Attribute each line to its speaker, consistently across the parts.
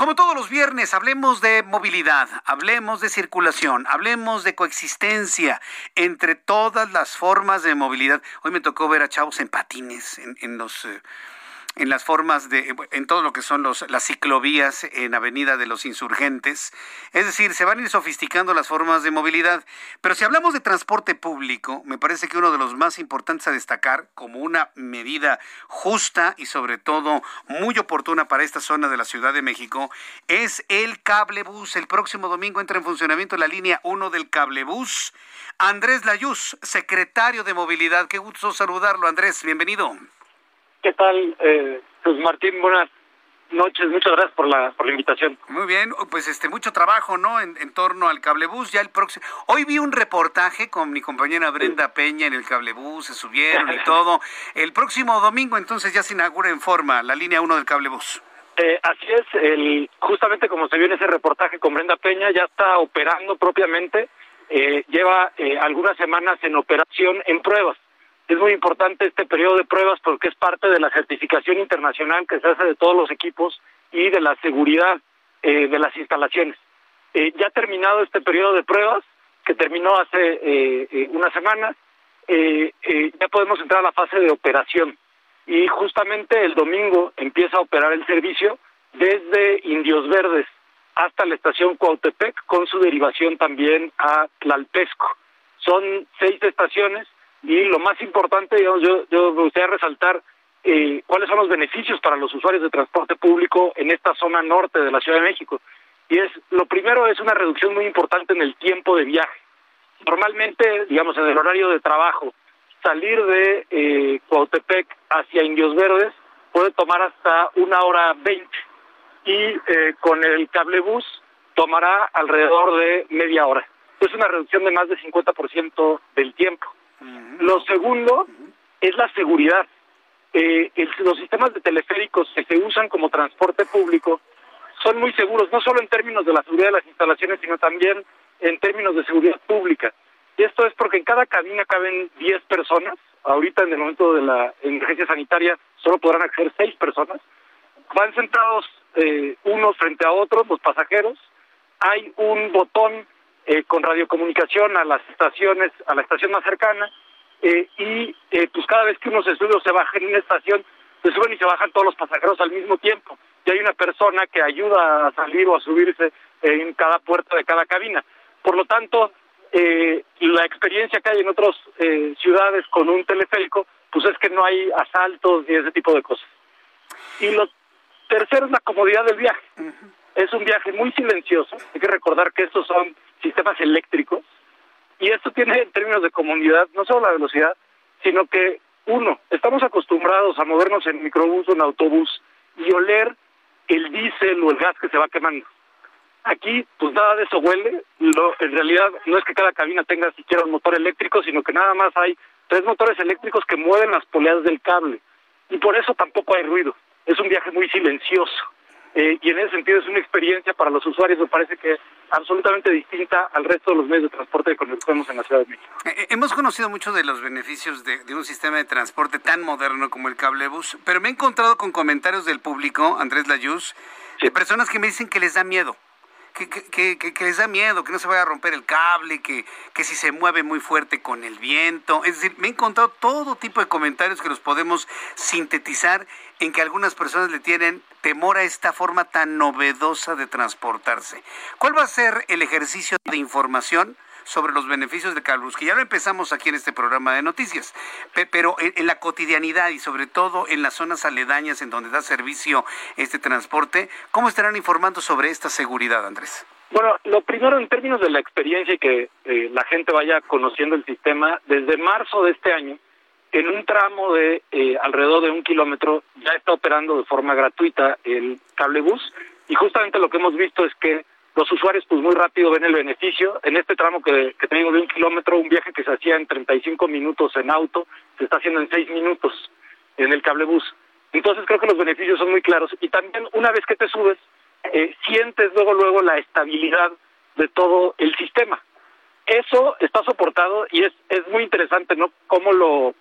Speaker 1: Como todos los viernes, hablemos de movilidad, hablemos de circulación, hablemos de coexistencia entre todas las formas de movilidad. Hoy me tocó ver a chavos en patines en, en los... Eh, en las formas de, en todo lo que son los, las ciclovías en Avenida de los Insurgentes. Es decir, se van a ir sofisticando las formas de movilidad. Pero si hablamos de transporte público, me parece que uno de los más importantes a destacar como una medida justa y sobre todo muy oportuna para esta zona de la Ciudad de México es el cablebús. El próximo domingo entra en funcionamiento la línea 1 del cablebús. Andrés Layuz, secretario de Movilidad. Qué gusto saludarlo, Andrés. Bienvenido.
Speaker 2: ¿Qué tal, eh, pues Martín? Buenas noches, muchas gracias por la, por la invitación.
Speaker 1: Muy bien, pues este mucho trabajo, ¿no? En, torno al cablebús, ya el próximo. Hoy vi un reportaje con mi compañera Brenda Peña en el cablebús, se subieron y todo. El próximo domingo entonces ya se inaugura en forma la línea 1 del cablebús.
Speaker 2: Eh, así es, el, justamente como se vio en ese reportaje con Brenda Peña, ya está operando propiamente, eh, lleva eh, algunas semanas en operación en pruebas. Es muy importante este periodo de pruebas porque es parte de la certificación internacional que se hace de todos los equipos y de la seguridad eh, de las instalaciones. Eh, ya terminado este periodo de pruebas, que terminó hace eh, una semana, ya podemos entrar a la fase de operación. Y justamente el domingo empieza a operar el servicio desde Indios Verdes hasta la estación Cuautepec, con su derivación también a Tlalpesco. Son seis estaciones y lo más importante, digamos, yo, yo me gustaría resaltar eh, cuáles son los beneficios para los usuarios de transporte público en esta zona norte de la Ciudad de México. Y es, lo primero es una reducción muy importante en el tiempo de viaje. Normalmente, digamos, en el horario de trabajo, salir de eh, hacia Indios Verdes puede tomar hasta una hora veinte y eh, con el cablebús tomará alrededor de media hora. Es una reducción de más del 50% del tiempo. Lo segundo es la seguridad. Eh, los sistemas de teleféricos que se usan como transporte público son muy seguros, no solo en términos de la seguridad de las instalaciones, sino también en términos de seguridad pública. Y esto es porque en cada cabina caben 10 personas. Ahorita, en el momento de la emergencia sanitaria, solo podrán acceder 6 personas. Van sentados eh, unos frente a otros, los pasajeros. Hay un botón eh, con radiocomunicación a las estaciones, a la estación más cercana, eh, y eh, pues cada vez que uno se sube o se baja en una estación, se suben y se bajan todos los pasajeros al mismo tiempo, y hay una persona que ayuda a salir o a subirse en cada puerta de cada cabina. Por lo tanto, la experiencia que hay en otras ciudades con un teleférico, pues es que no hay asaltos ni ese tipo de cosas. Y lo tercero es la comodidad del viaje. Es un viaje muy silencioso. Hay que recordar que estos son sistemas eléctricos. Y esto tiene en términos de comunidad no solo la velocidad, sino que, uno, estamos acostumbrados a movernos en microbús o en autobús y oler el diésel o el gas que se va quemando. Aquí, pues nada de eso huele. en realidad, no es que cada cabina tenga siquiera un motor eléctrico, sino que nada más hay tres motores eléctricos que mueven las poleas del cable. Y por eso tampoco hay ruido. Es un viaje muy silencioso. Eh, y en ese sentido es una experiencia para los usuarios, me parece que absolutamente distinta al resto de los medios de transporte que conocemos en la Ciudad de México.
Speaker 1: Eh, eh, hemos conocido muchos de los beneficios de, un sistema de transporte tan moderno como el cablebus, pero me he encontrado con comentarios del público, Andrés Layuz, de personas que me dicen que les da miedo que, que, que, les da miedo, que no se vaya a romper el cable, que, que si se mueve muy fuerte con el viento. Es decir, me he encontrado todo tipo de comentarios que los podemos sintetizar en que algunas personas le tienen temor a esta forma tan novedosa de transportarse. ¿Cuál va a ser el ejercicio de información? sobre los beneficios de Calbus, que ya lo empezamos aquí en este programa de noticias, pero en, la cotidianidad y sobre todo en las zonas aledañas en donde da servicio este transporte, ¿cómo estarán informando sobre esta seguridad, Andrés?
Speaker 2: Bueno, lo primero en términos de la experiencia y que eh, la gente vaya conociendo el sistema, desde marzo de este año en un tramo de eh, alrededor de un kilómetro ya está operando de forma gratuita el cable bus y justamente lo que hemos visto es que los usuarios pues muy rápido ven el beneficio. En este tramo que, que tengo de un kilómetro, un viaje que se hacía en 35 minutos en auto, se está haciendo en 6 minutos en el cable bus. Entonces creo que los beneficios son muy claros y también una vez que te subes, eh, sientes luego luego la estabilidad de todo el sistema. Eso está soportado y es, es muy interesante, ¿no? Cómo lo...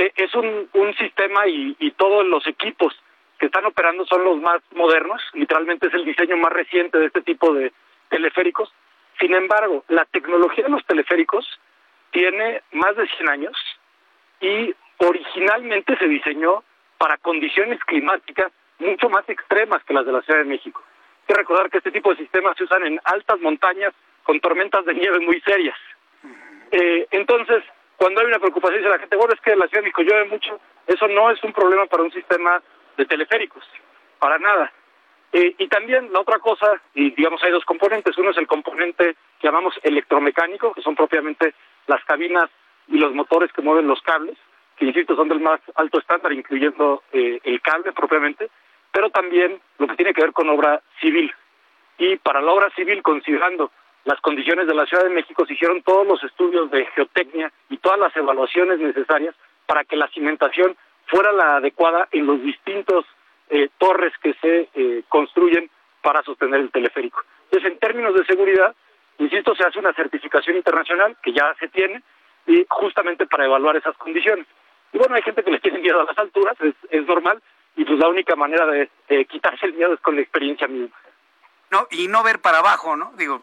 Speaker 2: Eh, es un, un sistema y, y todos los equipos que están operando son los más modernos, literalmente es el diseño más reciente de este tipo de teleféricos. Sin embargo, la tecnología de los teleféricos tiene más de 100 años y originalmente se diseñó para condiciones climáticas mucho más extremas que las de la Ciudad de México. Hay que recordar que este tipo de sistemas se usan en altas montañas con tormentas de nieve muy serias. Eh, entonces, cuando hay una preocupación dice la gente, bueno, es que la Ciudad de llueve mucho, eso no es un problema para un sistema de teleféricos, para nada. Eh, y también la otra cosa, y digamos hay dos componentes, uno es el componente que llamamos electromecánico, que son propiamente las cabinas y los motores que mueven los cables, que insisto son del más alto estándar, incluyendo eh, el cable propiamente, pero también lo que tiene que ver con obra civil. Y para la obra civil, considerando las condiciones de la Ciudad de México, se hicieron todos los estudios de geotecnia y todas las evaluaciones necesarias para que la cimentación fuera la adecuada en los distintos eh, torres que se eh, construyen para sostener el teleférico. Entonces, en términos de seguridad, insisto, se hace una certificación internacional que ya se tiene y justamente para evaluar esas condiciones. Y bueno, hay gente que les tiene miedo a las alturas, es, es normal, y pues la única manera de quitarse el miedo es con la experiencia misma.
Speaker 1: No, y no ver para abajo, ¿no? Digo,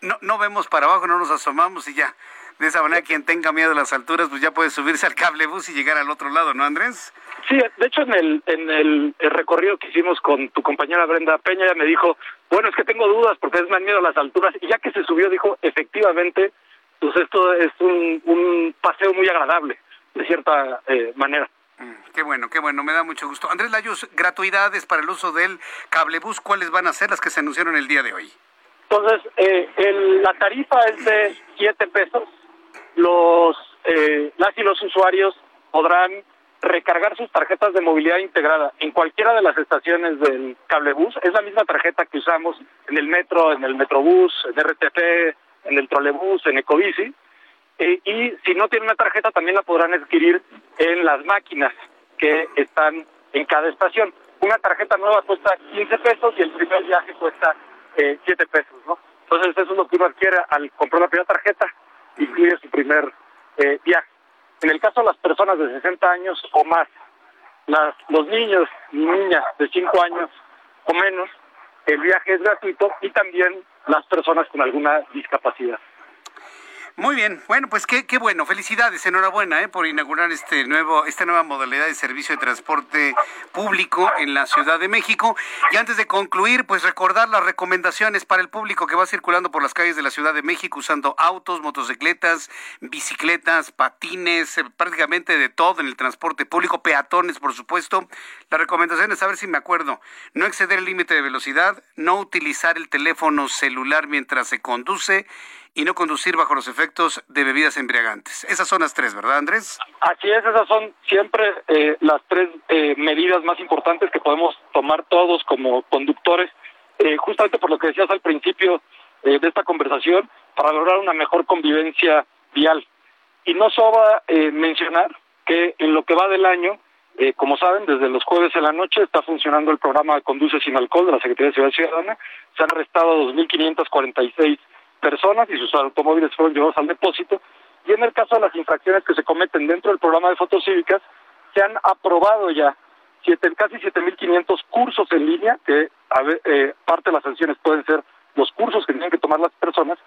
Speaker 1: no, no vemos para abajo, no nos asomamos y ya. De esa manera, quien tenga miedo a las alturas, pues ya puede subirse al cable bus y llegar al otro lado, ¿no, Andrés?
Speaker 2: Sí, de hecho, en el, en el, recorrido que hicimos con tu compañera Brenda Peña, ella me dijo, bueno, es que tengo dudas porque es más miedo a las alturas. Y ya que se subió, dijo, efectivamente, pues esto es un, un paseo muy agradable, de cierta eh, manera.
Speaker 1: Mm, qué bueno, qué bueno, me da mucho gusto. Andrés Layuz, gratuidades para el uso del cablebús, ¿cuáles van a ser las que se anunciaron el día de hoy?
Speaker 2: Entonces, eh, el, la tarifa es de 7 pesos los eh, las y los usuarios podrán recargar sus tarjetas de movilidad integrada en cualquiera de las estaciones del cablebús. Es la misma tarjeta que usamos en el metro, en el metrobús, en RTP, en el trolebús, en Ecobici. Eh, y si no tienen una tarjeta, también la podrán adquirir en las máquinas que están en cada estación. Una tarjeta nueva cuesta 15 pesos y el primer viaje cuesta eh, 7 pesos, ¿no? Entonces eso es lo que uno adquiere al comprar la primera tarjeta incluye su primer eh, viaje. En el caso de las personas de 60 años o más, las, los niños y niñas de 5 años o menos, el viaje es gratuito y también las personas con alguna discapacidad.
Speaker 1: Muy bien, bueno, pues qué, qué bueno, felicidades, enhorabuena ¿eh? por inaugurar este nuevo, esta nueva modalidad de servicio de transporte público en la Ciudad de México. Y antes de concluir, pues recordar las recomendaciones para el público que va circulando por las calles de la Ciudad de México usando autos, motocicletas, bicicletas, patines, eh, prácticamente de todo en el transporte público, peatones, por supuesto. La recomendación es, a ver si me acuerdo, no exceder el límite de velocidad, no utilizar el teléfono celular mientras se conduce y no conducir bajo los efectos de bebidas embriagantes. Esas son las tres, ¿verdad, Andrés?
Speaker 2: Así es, esas son siempre eh, las tres eh, medidas más importantes que podemos tomar todos como conductores, eh, justamente por lo que decías al principio de esta conversación, para lograr una mejor convivencia vial. Y no sobra mencionar que en lo que va del año, como saben, desde los jueves en la noche está funcionando el programa Conduce sin Alcohol de la Secretaría de Ciudad Ciudadana. Se han arrestado 2.546 personas y sus automóviles fueron llevados al depósito. Y en el caso de las infracciones que se cometen dentro del programa de fotos cívicas, se han aprobado ya siete, casi 7.500 cursos en línea, que eh, parte de las sanciones pueden ser los cursos que tienen que tomar las personas,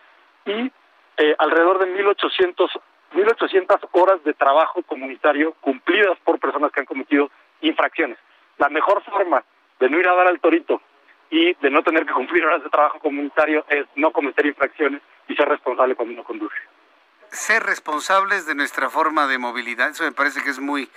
Speaker 2: y eh, alrededor de 1.800, 1.800 horas de trabajo comunitario cumplidas por personas que han cometido infracciones. La mejor forma de no ir a dar al torito y de no tener que cumplir horas de trabajo comunitario es no cometer infracciones y ser responsable cuando uno conduce.
Speaker 1: ser responsables de nuestra forma de movilidad. Eso me parece que es muy,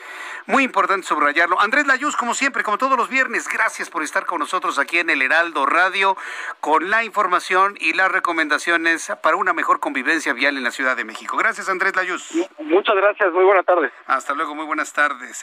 Speaker 1: muy importante subrayarlo. Andrés Layuz, como siempre, como todos los viernes, gracias por estar con nosotros aquí en el Heraldo Radio con la información y las recomendaciones para una mejor convivencia vial en la Ciudad de México. Gracias, Andrés Layuz.
Speaker 2: Muchas gracias, muy buenas tardes.
Speaker 1: Hasta luego, muy buenas tardes.